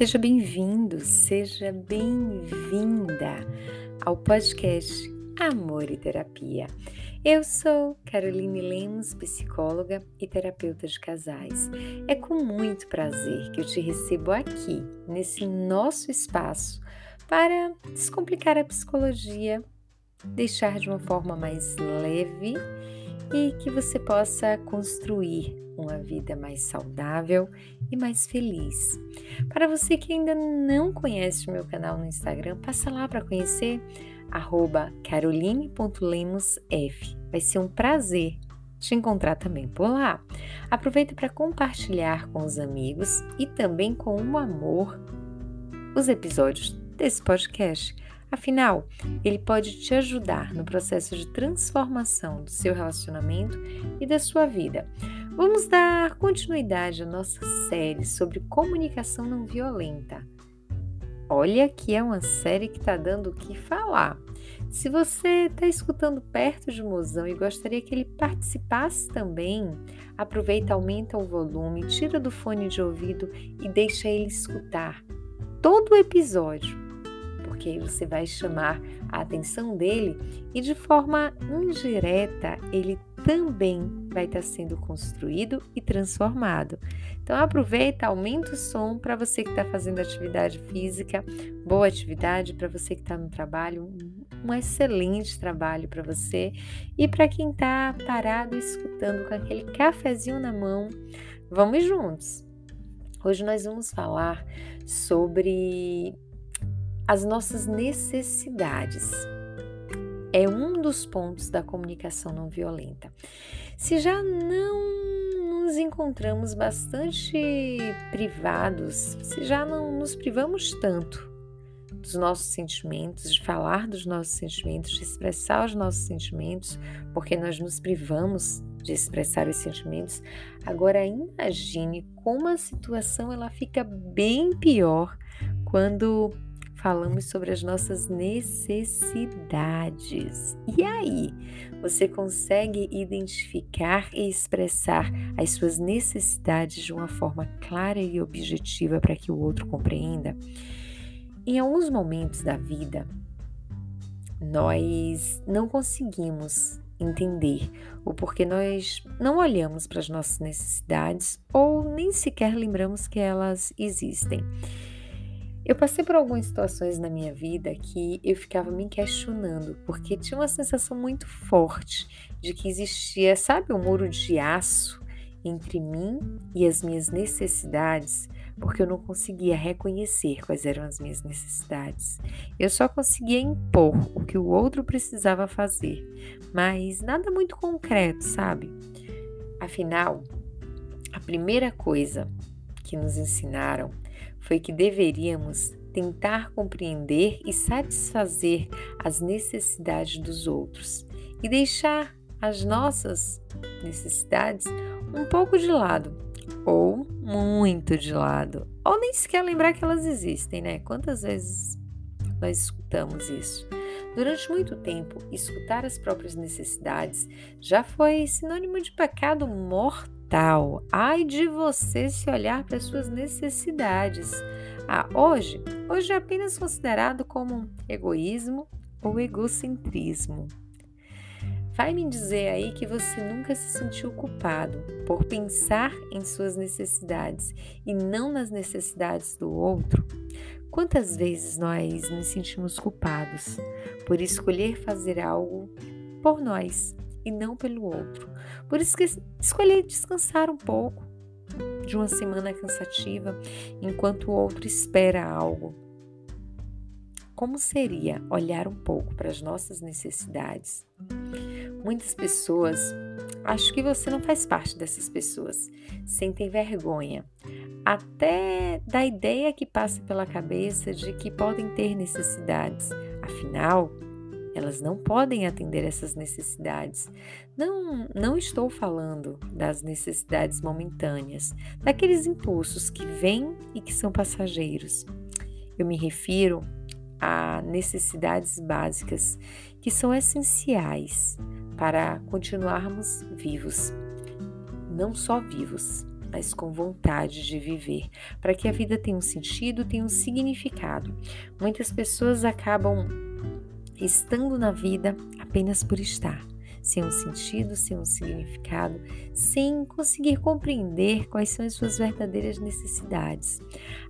Seja bem-vindo, seja bem-vinda ao podcast Amor e Terapia. Eu sou Caroline Lemos, psicóloga e terapeuta de casais. É com muito prazer que eu te recebo aqui, nesse nosso espaço, para descomplicar a psicologia, deixar de uma forma mais leve e que você possa construir uma vida mais saudável e mais feliz. Para você que ainda não conhece o meu canal no Instagram, passa lá para conhecer caroline.lemosf. Vai ser um prazer te encontrar também por lá. Aproveita para compartilhar com os amigos e também com o amor os episódios desse podcast Afinal, ele pode te ajudar no processo de transformação do seu relacionamento e da sua vida. Vamos dar continuidade à nossa série sobre comunicação não violenta. Olha que é uma série que está dando o que falar. Se você está escutando perto de Mozão e gostaria que ele participasse também, aproveita, aumenta o volume, tira do fone de ouvido e deixa ele escutar todo o episódio porque você vai chamar a atenção dele e de forma indireta ele também vai estar sendo construído e transformado. Então aproveita, aumenta o som para você que está fazendo atividade física, boa atividade para você que está no trabalho, um excelente trabalho para você e para quem está parado escutando com aquele cafezinho na mão, vamos juntos. Hoje nós vamos falar sobre as nossas necessidades. É um dos pontos da comunicação não violenta. Se já não nos encontramos bastante privados, se já não nos privamos tanto dos nossos sentimentos, de falar dos nossos sentimentos, de expressar os nossos sentimentos, porque nós nos privamos de expressar os sentimentos. Agora imagine como a situação ela fica bem pior quando falamos sobre as nossas necessidades. E aí, você consegue identificar e expressar as suas necessidades de uma forma clara e objetiva para que o outro compreenda? Em alguns momentos da vida, nós não conseguimos entender o porquê nós não olhamos para as nossas necessidades ou nem sequer lembramos que elas existem. Eu passei por algumas situações na minha vida que eu ficava me questionando, porque tinha uma sensação muito forte de que existia, sabe, um muro de aço entre mim e as minhas necessidades, porque eu não conseguia reconhecer quais eram as minhas necessidades. Eu só conseguia impor o que o outro precisava fazer, mas nada muito concreto, sabe? Afinal, a primeira coisa que nos ensinaram foi que deveríamos tentar compreender e satisfazer as necessidades dos outros e deixar as nossas necessidades um pouco de lado ou muito de lado, ou nem sequer lembrar que elas existem, né? Quantas vezes nós escutamos isso? Durante muito tempo, escutar as próprias necessidades já foi sinônimo de pecado mortal tal. Ai de você se olhar para as suas necessidades. Ah, hoje, hoje é apenas considerado como egoísmo ou egocentrismo. Vai me dizer aí que você nunca se sentiu culpado por pensar em suas necessidades e não nas necessidades do outro? Quantas vezes nós nos sentimos culpados por escolher fazer algo por nós e não pelo outro. Por isso que escolhi descansar um pouco de uma semana cansativa enquanto o outro espera algo. Como seria olhar um pouco para as nossas necessidades? Muitas pessoas, acho que você não faz parte dessas pessoas, sentem vergonha, até da ideia que passa pela cabeça de que podem ter necessidades. Afinal, elas não podem atender essas necessidades. Não, não estou falando das necessidades momentâneas, daqueles impulsos que vêm e que são passageiros. Eu me refiro a necessidades básicas que são essenciais para continuarmos vivos. Não só vivos, mas com vontade de viver, para que a vida tenha um sentido, tenha um significado. Muitas pessoas acabam estando na vida apenas por estar sem um sentido, sem um significado, sem conseguir compreender quais são as suas verdadeiras necessidades.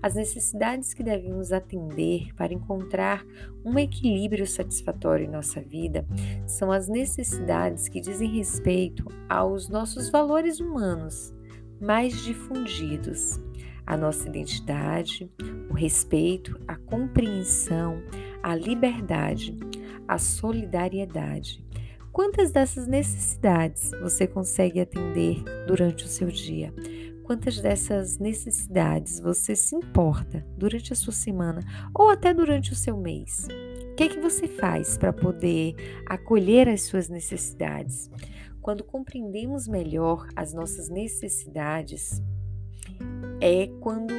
As necessidades que devemos atender para encontrar um equilíbrio satisfatório em nossa vida são as necessidades que dizem respeito aos nossos valores humanos mais difundidos. A nossa identidade, o respeito, a compreensão, a liberdade, a solidariedade, Quantas dessas necessidades você consegue atender durante o seu dia? Quantas dessas necessidades você se importa durante a sua semana ou até durante o seu mês? O que é que você faz para poder acolher as suas necessidades? Quando compreendemos melhor as nossas necessidades, é quando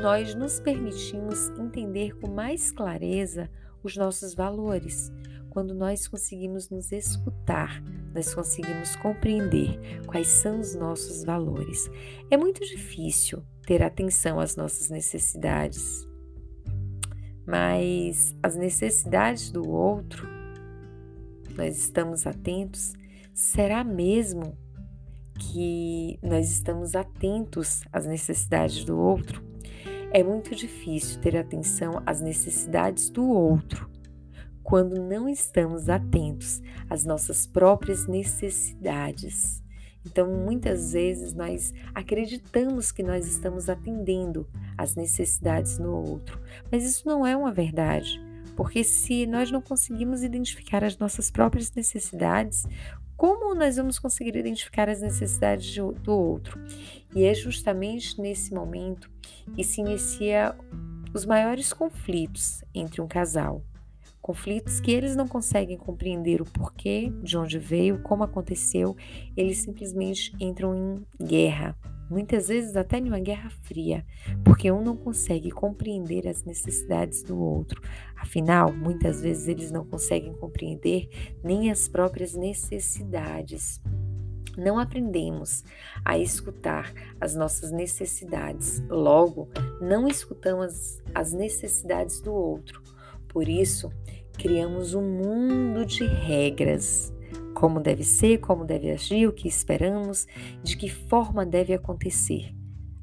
nós nos permitimos entender com mais clareza os nossos valores quando nós conseguimos nos escutar, nós conseguimos compreender quais são os nossos valores. É muito difícil ter atenção às nossas necessidades, mas as necessidades do outro, nós estamos atentos? Será mesmo que nós estamos atentos às necessidades do outro? É muito difícil ter atenção às necessidades do outro quando não estamos atentos às nossas próprias necessidades. Então, muitas vezes nós acreditamos que nós estamos atendendo às necessidades no outro, mas isso não é uma verdade, porque se nós não conseguimos identificar as nossas próprias necessidades, como nós vamos conseguir identificar as necessidades do outro? E é justamente nesse momento que se inicia os maiores conflitos entre um casal conflitos que eles não conseguem compreender o porquê, de onde veio, como aconteceu, eles simplesmente entram em guerra. Muitas vezes até em uma guerra fria, porque um não consegue compreender as necessidades do outro. Afinal, muitas vezes eles não conseguem compreender nem as próprias necessidades. Não aprendemos a escutar as nossas necessidades, logo, não escutamos as necessidades do outro. Por isso, criamos um mundo de regras. Como deve ser, como deve agir, o que esperamos, de que forma deve acontecer.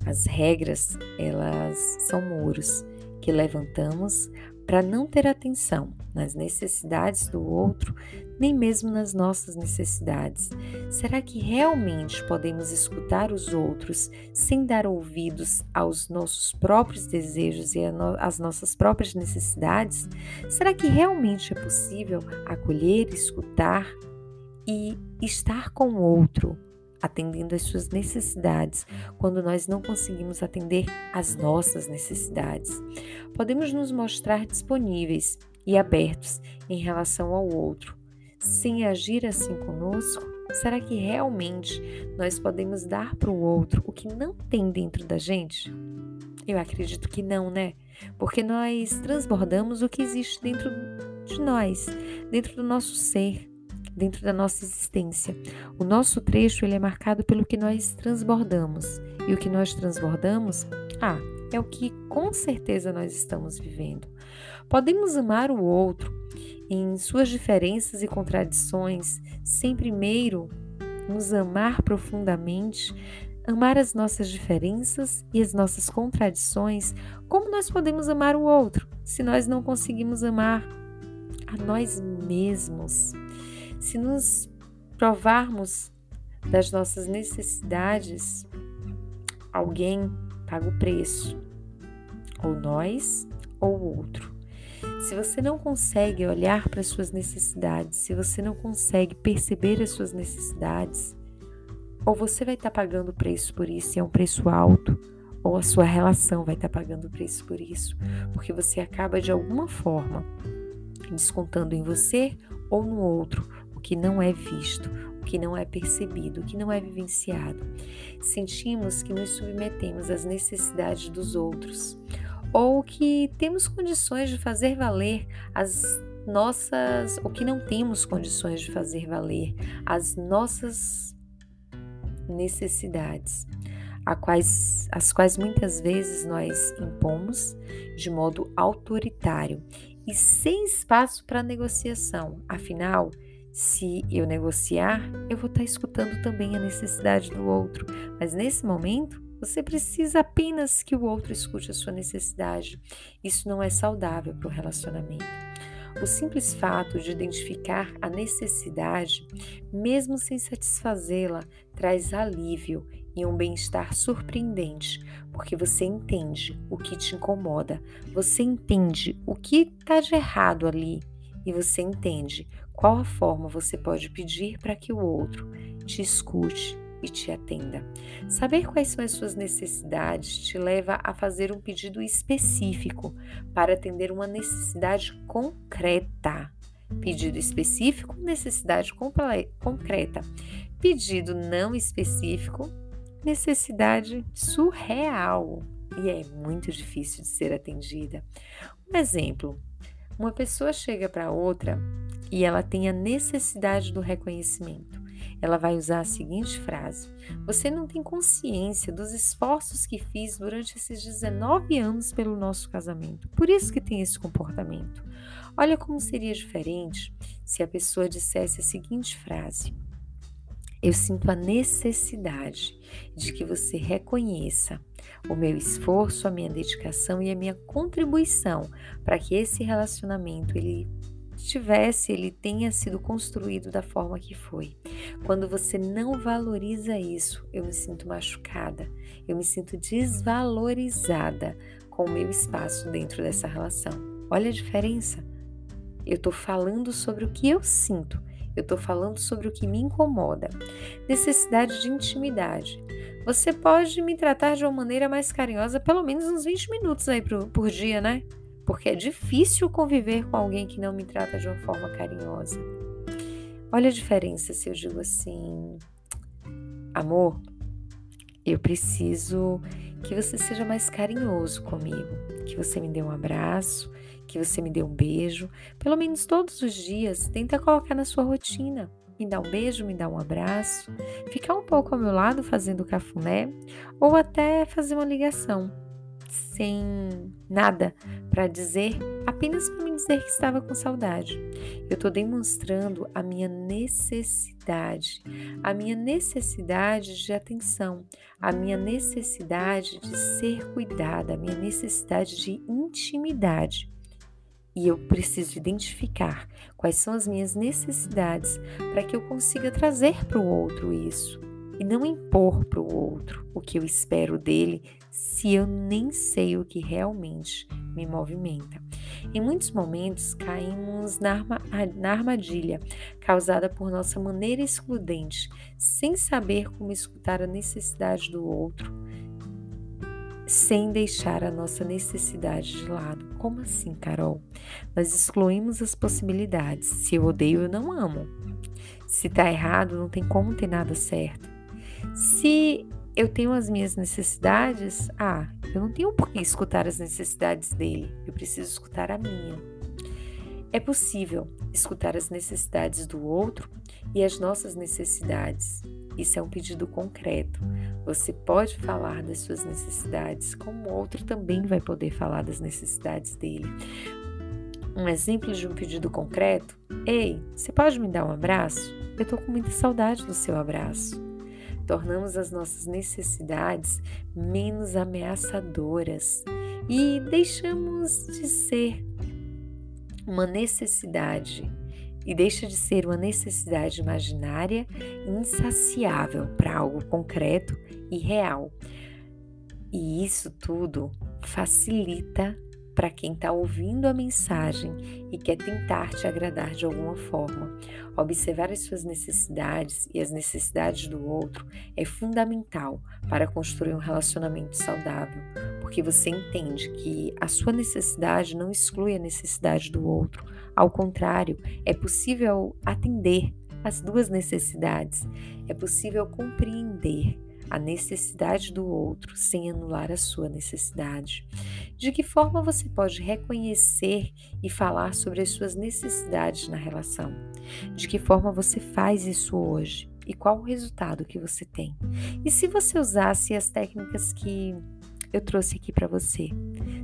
As regras, elas são muros que levantamos para não ter atenção nas necessidades do outro, nem mesmo nas nossas necessidades. Será que realmente podemos escutar os outros sem dar ouvidos aos nossos próprios desejos e às nossas próprias necessidades? Será que realmente é possível acolher, escutar e estar com o outro? atendendo às suas necessidades, quando nós não conseguimos atender às nossas necessidades. Podemos nos mostrar disponíveis e abertos em relação ao outro, sem agir assim conosco? Será que realmente nós podemos dar para o outro o que não tem dentro da gente? Eu acredito que não, né? Porque nós transbordamos o que existe dentro de nós, dentro do nosso ser dentro da nossa existência. O nosso trecho ele é marcado pelo que nós transbordamos. E o que nós transbordamos, ah, é o que com certeza nós estamos vivendo. Podemos amar o outro em suas diferenças e contradições, sem primeiro nos amar profundamente, amar as nossas diferenças e as nossas contradições. Como nós podemos amar o outro se nós não conseguimos amar a nós mesmos? Se nos provarmos das nossas necessidades, alguém paga o preço, ou nós ou o outro. Se você não consegue olhar para as suas necessidades, se você não consegue perceber as suas necessidades, ou você vai estar tá pagando o preço por isso, e é um preço alto, ou a sua relação vai estar tá pagando o preço por isso, porque você acaba de alguma forma descontando em você ou no outro que não é visto, o que não é percebido, o que não é vivenciado. Sentimos que nos submetemos às necessidades dos outros ou que temos condições de fazer valer as nossas, ou que não temos condições de fazer valer as nossas necessidades. quais, as quais muitas vezes nós impomos de modo autoritário e sem espaço para negociação. Afinal, se eu negociar, eu vou estar escutando também a necessidade do outro, mas nesse momento você precisa apenas que o outro escute a sua necessidade. Isso não é saudável para o relacionamento. O simples fato de identificar a necessidade, mesmo sem satisfazê-la, traz alívio e um bem-estar surpreendente, porque você entende o que te incomoda, você entende o que está de errado ali e você entende qual a forma você pode pedir para que o outro te escute e te atenda. Saber quais são as suas necessidades te leva a fazer um pedido específico para atender uma necessidade concreta. Pedido específico, necessidade concreta. Pedido não específico, necessidade surreal e é muito difícil de ser atendida. Um exemplo: uma pessoa chega para outra e ela tem a necessidade do reconhecimento ela vai usar a seguinte frase: Você não tem consciência dos esforços que fiz durante esses 19 anos pelo nosso casamento. Por isso que tem esse comportamento. Olha como seria diferente se a pessoa dissesse a seguinte frase: Eu sinto a necessidade de que você reconheça o meu esforço, a minha dedicação e a minha contribuição para que esse relacionamento ele tivesse, ele tenha sido construído da forma que foi. Quando você não valoriza isso, eu me sinto machucada, eu me sinto desvalorizada com o meu espaço dentro dessa relação. Olha a diferença. Eu estou falando sobre o que eu sinto, eu estou falando sobre o que me incomoda. Necessidade de intimidade. Você pode me tratar de uma maneira mais carinhosa, pelo menos uns 20 minutos aí por, por dia, né? porque é difícil conviver com alguém que não me trata de uma forma carinhosa. Olha a diferença se eu digo assim: amor, eu preciso que você seja mais carinhoso comigo, que você me dê um abraço, que você me dê um beijo, pelo menos todos os dias, tenta colocar na sua rotina. Me dá um beijo, me dá um abraço, ficar um pouco ao meu lado fazendo cafuné ou até fazer uma ligação sem nada para dizer, apenas para me dizer que estava com saudade. Eu estou demonstrando a minha necessidade, a minha necessidade de atenção, a minha necessidade de ser cuidada, a minha necessidade de intimidade. E eu preciso identificar quais são as minhas necessidades para que eu consiga trazer para o outro isso e não impor para o outro o que eu espero dele se eu nem sei o que realmente me movimenta. Em muitos momentos caímos na, armadilha causada por nossa maneira excludente, sem saber como escutar a necessidade do outro, sem deixar a nossa necessidade de lado. Como assim, Carol? Nós excluímos as possibilidades. Se eu odeio, eu não amo. Se tá errado, não tem como ter nada certo. Se eu tenho as minhas necessidades, ah, eu não tenho por que escutar as necessidades dele, eu preciso escutar a minha. É possível escutar as necessidades do outro e as nossas necessidades. Isso é um pedido concreto. Você pode falar das suas necessidades, como o outro também vai poder falar das necessidades dele. Um exemplo de um pedido concreto: Ei, você pode me dar um abraço? Eu estou com muita saudade do seu abraço tornamos as nossas necessidades menos ameaçadoras e deixamos de ser uma necessidade e deixa de ser uma necessidade imaginária insaciável para algo concreto e real. E isso tudo facilita para quem está ouvindo a mensagem e quer tentar te agradar de alguma forma. Observar as suas necessidades e as necessidades do outro é fundamental para construir um relacionamento saudável, porque você entende que a sua necessidade não exclui a necessidade do outro. Ao contrário, é possível atender as duas necessidades, é possível compreender a necessidade do outro sem anular a sua necessidade? De que forma você pode reconhecer e falar sobre as suas necessidades na relação? De que forma você faz isso hoje? e qual o resultado que você tem. E se você usasse as técnicas que eu trouxe aqui para você,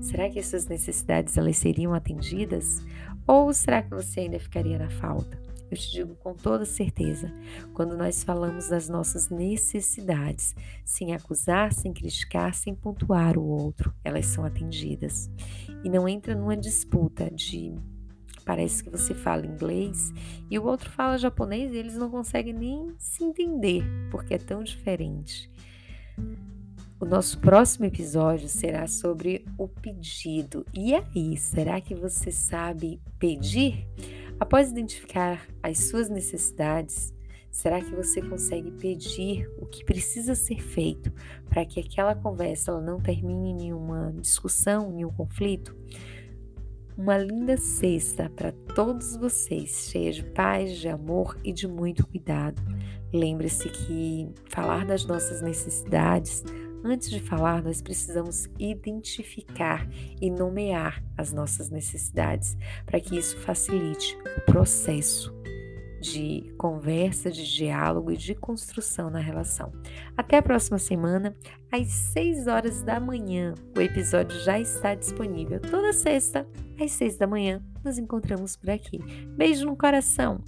será que essas necessidades elas seriam atendidas ou será que você ainda ficaria na falta? Eu te digo com toda certeza, quando nós falamos das nossas necessidades, sem acusar, sem criticar, sem pontuar o outro, elas são atendidas. E não entra numa disputa de parece que você fala inglês e o outro fala japonês e eles não conseguem nem se entender porque é tão diferente. O nosso próximo episódio será sobre o pedido. E aí, será que você sabe pedir? Após identificar as suas necessidades, será que você consegue pedir o que precisa ser feito para que aquela conversa não termine em nenhuma discussão, nenhum conflito? Uma linda cesta para todos vocês, cheia de paz, de amor e de muito cuidado. Lembre-se que falar das nossas necessidades, antes de falar, nós precisamos identificar e nomear as nossas necessidades para que isso facilite o processo de conversa, de diálogo e de construção na relação. Até a próxima semana, às 6 horas da manhã. O episódio já está disponível. Toda sexta, às 6 da manhã, nos encontramos por aqui. Beijo no coração!